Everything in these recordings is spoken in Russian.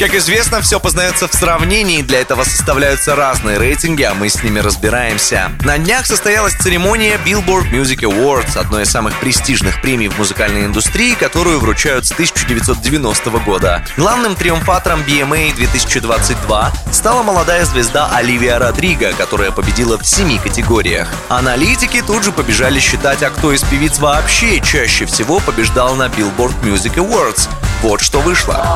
Как известно, все познается в сравнении, для этого составляются разные рейтинги, а мы с ними разбираемся. На днях состоялась церемония Billboard Music Awards, одной из самых престижных премий в музыкальной индустрии, которую вручают с 1990 года. Главным триумфатором BMA 2022 стала молодая звезда Оливия Родриго, которая победила в семи категориях. Аналитики тут же побежали считать, а кто из певиц вообще чаще всего побеждал на Billboard Music Awards. Вот что вышло.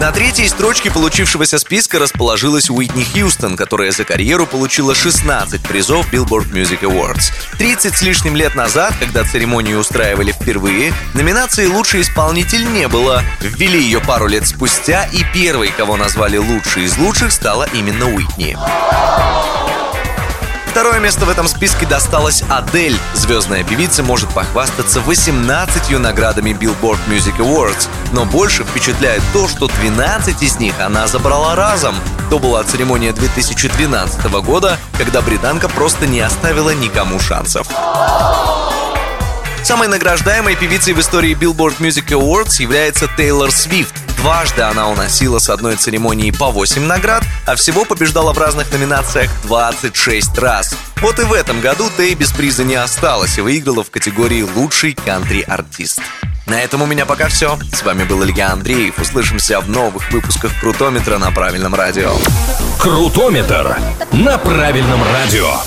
На третьей строчке получившегося списка расположилась Уитни Хьюстон, которая за карьеру получила 16 призов Billboard Music Awards. 30 с лишним лет назад, когда церемонию устраивали впервые, номинации «Лучший исполнитель» не было. Ввели ее пару лет спустя, и первой, кого назвали лучшей из лучших, стала именно Уитни. Второе место в этом списке досталось Адель. Звездная певица может похвастаться 18 наградами Billboard Music Awards, но больше впечатляет то, что 12 из них она забрала разом. То была церемония 2012 года, когда британка просто не оставила никому шансов. Самой награждаемой певицей в истории Billboard Music Awards является Тейлор Свифт. Дважды она уносила с одной церемонии по 8 наград, а всего побеждала в разных номинациях 26 раз. Вот и в этом году Тей без приза не осталась и выиграла в категории «Лучший кантри-артист». На этом у меня пока все. С вами был Илья Андреев. Услышимся в новых выпусках Крутометра на правильном радио. Крутометр на правильном радио.